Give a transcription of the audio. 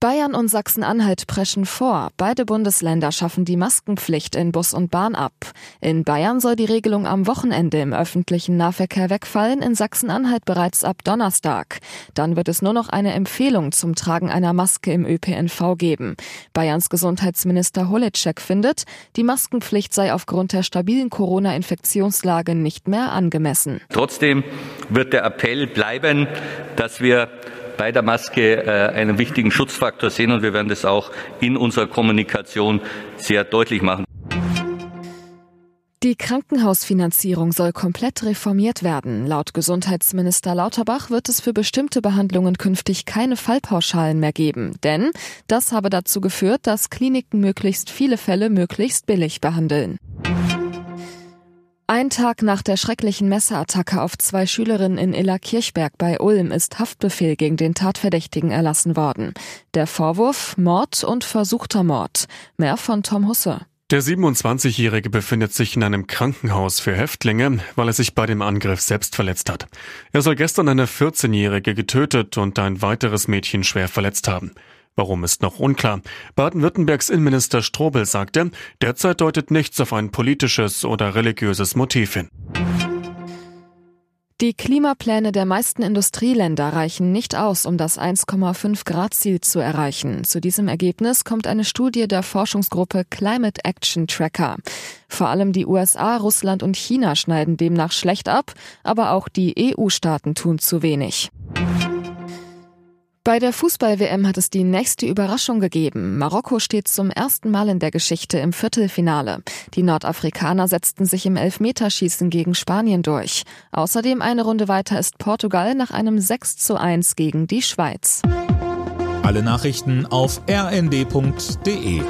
Bayern und Sachsen-Anhalt preschen vor. Beide Bundesländer schaffen die Maskenpflicht in Bus und Bahn ab. In Bayern soll die Regelung am Wochenende im öffentlichen Nahverkehr wegfallen, in Sachsen-Anhalt bereits ab Donnerstag. Dann wird es nur noch eine Empfehlung zum Tragen einer Maske im ÖPNV geben. Bayerns Gesundheitsminister Holitschek findet, die Maskenpflicht sei aufgrund der stabilen Corona-Infektionslage nicht mehr angemessen. Trotzdem wird der Appell bleiben, dass wir bei der Maske äh, einen wichtigen Schutzfaktor sehen und wir werden das auch in unserer Kommunikation sehr deutlich machen. Die Krankenhausfinanzierung soll komplett reformiert werden. Laut Gesundheitsminister Lauterbach wird es für bestimmte Behandlungen künftig keine Fallpauschalen mehr geben. Denn das habe dazu geführt, dass Kliniken möglichst viele Fälle möglichst billig behandeln. Ein Tag nach der schrecklichen Messerattacke auf zwei Schülerinnen in Illerkirchberg bei Ulm ist Haftbefehl gegen den Tatverdächtigen erlassen worden. Der Vorwurf Mord und versuchter Mord. Mehr von Tom Husse. Der 27-Jährige befindet sich in einem Krankenhaus für Häftlinge, weil er sich bei dem Angriff selbst verletzt hat. Er soll gestern eine 14-Jährige getötet und ein weiteres Mädchen schwer verletzt haben. Warum ist noch unklar. Baden-Württembergs Innenminister Strobel sagte, derzeit deutet nichts auf ein politisches oder religiöses Motiv hin. Die Klimapläne der meisten Industrieländer reichen nicht aus, um das 1,5 Grad Ziel zu erreichen. Zu diesem Ergebnis kommt eine Studie der Forschungsgruppe Climate Action Tracker. Vor allem die USA, Russland und China schneiden demnach schlecht ab, aber auch die EU-Staaten tun zu wenig. Bei der Fußball-WM hat es die nächste Überraschung gegeben. Marokko steht zum ersten Mal in der Geschichte im Viertelfinale. Die Nordafrikaner setzten sich im Elfmeterschießen gegen Spanien durch. Außerdem eine Runde weiter ist Portugal nach einem 6 zu 1 gegen die Schweiz. Alle Nachrichten auf rnd.de